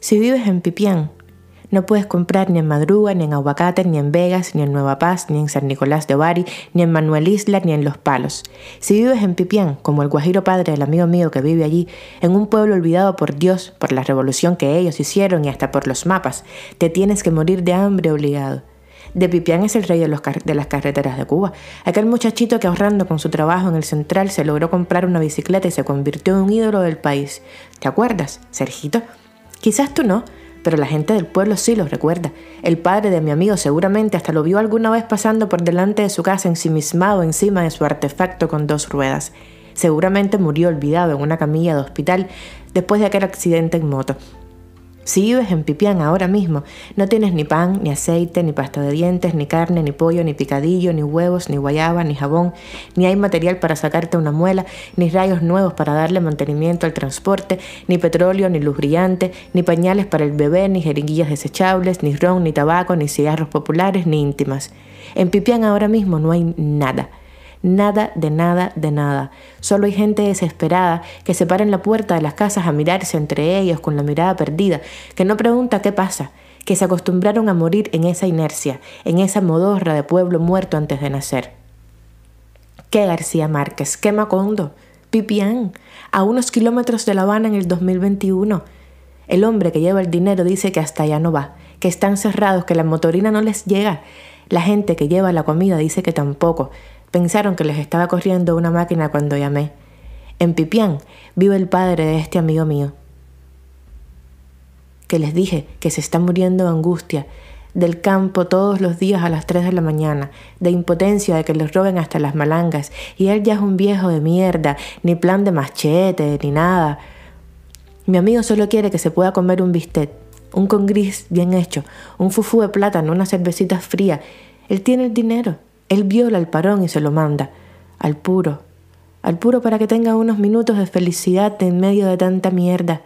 Si vives en Pipián, no puedes comprar ni en Madruga, ni en Aguacate, ni en Vegas, ni en Nueva Paz, ni en San Nicolás de Bari, ni en Manuel Isla, ni en Los Palos. Si vives en Pipián, como el guajiro padre del amigo mío que vive allí, en un pueblo olvidado por Dios, por la revolución que ellos hicieron y hasta por los mapas, te tienes que morir de hambre obligado. De Pipián es el rey de, de, las carreteras de Cuba. Aquel muchachito que ahorrando con su trabajo en el central se logró comprar una bicicleta y se convirtió en un ídolo del país. ¿Te acuerdas, Sergito? Quizás tú no, pero la gente del pueblo sí lo recuerda. El padre de mi amigo seguramente hasta lo vio alguna vez pasando por delante de su casa ensimismado encima de su artefacto con dos ruedas. Seguramente murió olvidado en una camilla de hospital después de aquel accidente en moto. Si vives en Pipián ahora mismo, no tienes ni pan, ni aceite, ni pasta de dientes, ni carne, ni pollo, ni picadillo, ni huevos, ni guayaba, ni jabón, ni hay material para sacarte una muela, ni rayos nuevos para darle mantenimiento al transporte, ni petróleo, ni luz brillante, ni pañales para el bebé, ni jeringuillas desechables, ni ron, ni tabaco, ni cigarros populares, ni íntimas. En Pipián ahora mismo no hay nada. Nada de nada de nada. Solo hay gente desesperada que se para en la puerta de las casas a mirarse entre ellos con la mirada perdida, que no pregunta qué pasa, que se acostumbraron a morir en esa inercia, en esa modorra de pueblo muerto antes de nacer. ¿Qué García Márquez? ¿Qué Macondo? Pipián, a unos kilómetros de La Habana en el 2021. El hombre que lleva el dinero dice que hasta allá no va, que están cerrados, que la motorina no les llega. La gente que lleva la comida dice que tampoco, Pensaron que les estaba corriendo una máquina cuando llamé. En Pipián vive el padre de este amigo mío. Que les dije que se está muriendo de angustia, del campo todos los días a las 3 de la mañana, de impotencia de que les roben hasta las malangas, y él ya es un viejo de mierda, ni plan de machete, ni nada. Mi amigo solo quiere que se pueda comer un bistec, un con gris bien hecho, un fufú de plátano, una cervecita fría. Él tiene el dinero. Él viola el parón y se lo manda, al puro, al puro para que tenga unos minutos de felicidad en medio de tanta mierda.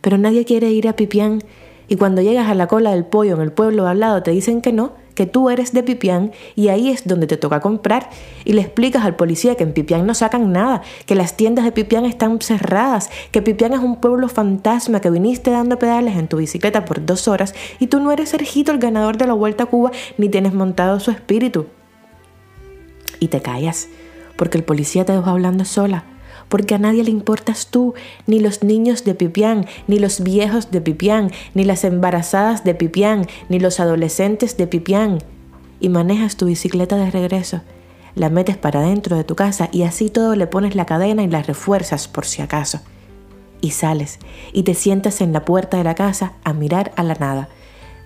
Pero nadie quiere ir a Pipián y cuando llegas a la cola del pollo en el pueblo al lado te dicen que no, que tú eres de Pipián y ahí es donde te toca comprar. Y le explicas al policía que en Pipián no sacan nada, que las tiendas de Pipián están cerradas, que Pipián es un pueblo fantasma, que viniste dando pedales en tu bicicleta por dos horas y tú no eres Sergito el ganador de la Vuelta a Cuba ni tienes montado su espíritu y te callas, porque el policía te dejó hablando sola, porque a nadie le importas tú, ni los niños de Pipián, ni los viejos de Pipián, ni las embarazadas de Pipián, ni los adolescentes de Pipián. Y manejas tu bicicleta de regreso, la metes para dentro de tu casa y así todo le pones la cadena y la refuerzas por si acaso. Y sales y te sientas en la puerta de la casa a mirar a la nada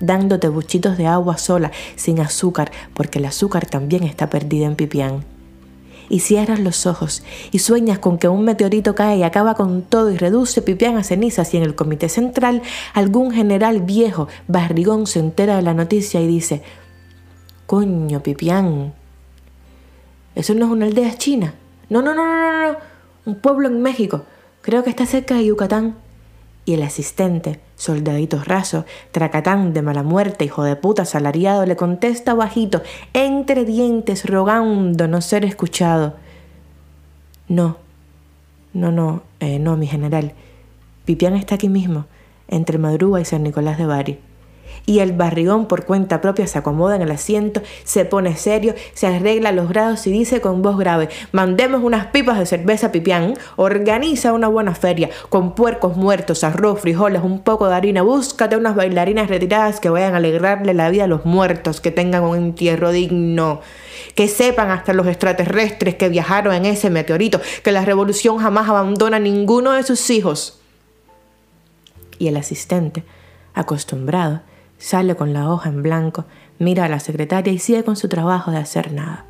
dándote buchitos de agua sola, sin azúcar, porque el azúcar también está perdida en Pipián. Y cierras los ojos y sueñas con que un meteorito cae y acaba con todo y reduce Pipián a cenizas y en el comité central algún general viejo, barrigón, se entera de la noticia y dice, coño, Pipián, ¿eso no es una aldea china? No, no, no, no, no, no, un pueblo en México, creo que está cerca de Yucatán. Y el asistente, soldadito raso, tracatán de mala muerte, hijo de puta salariado, le contesta bajito, entre dientes, rogando no ser escuchado. No, no, no, eh, no, mi general. Pipián está aquí mismo, entre Madruga y San Nicolás de Bari y el barrigón por cuenta propia se acomoda en el asiento, se pone serio, se arregla los grados y dice con voz grave, mandemos unas pipas de cerveza pipián, organiza una buena feria, con puercos muertos, arroz, frijoles, un poco de harina, búscate unas bailarinas retiradas que vayan a alegrarle la vida a los muertos, que tengan un entierro digno, que sepan hasta los extraterrestres que viajaron en ese meteorito, que la revolución jamás abandona a ninguno de sus hijos. Y el asistente, acostumbrado, Sale con la hoja en blanco, mira a la secretaria y sigue con su trabajo de hacer nada.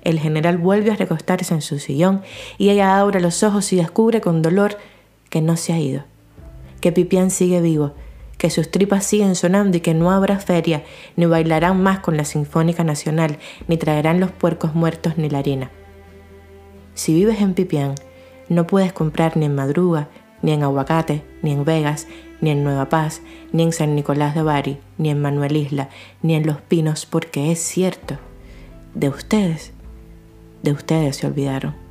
El general vuelve a recostarse en su sillón y ella abre los ojos y descubre con dolor que no se ha ido, que Pipián sigue vivo, que sus tripas siguen sonando y que no habrá feria, ni bailarán más con la Sinfónica Nacional, ni traerán los puercos muertos ni la harina. Si vives en Pipián, no puedes comprar ni en Madruga, ni en Aguacate, ni en Vegas, ni en Nueva Paz, ni en San Nicolás de Bari, ni en Manuel Isla, ni en Los Pinos, porque es cierto, de ustedes, de ustedes se olvidaron.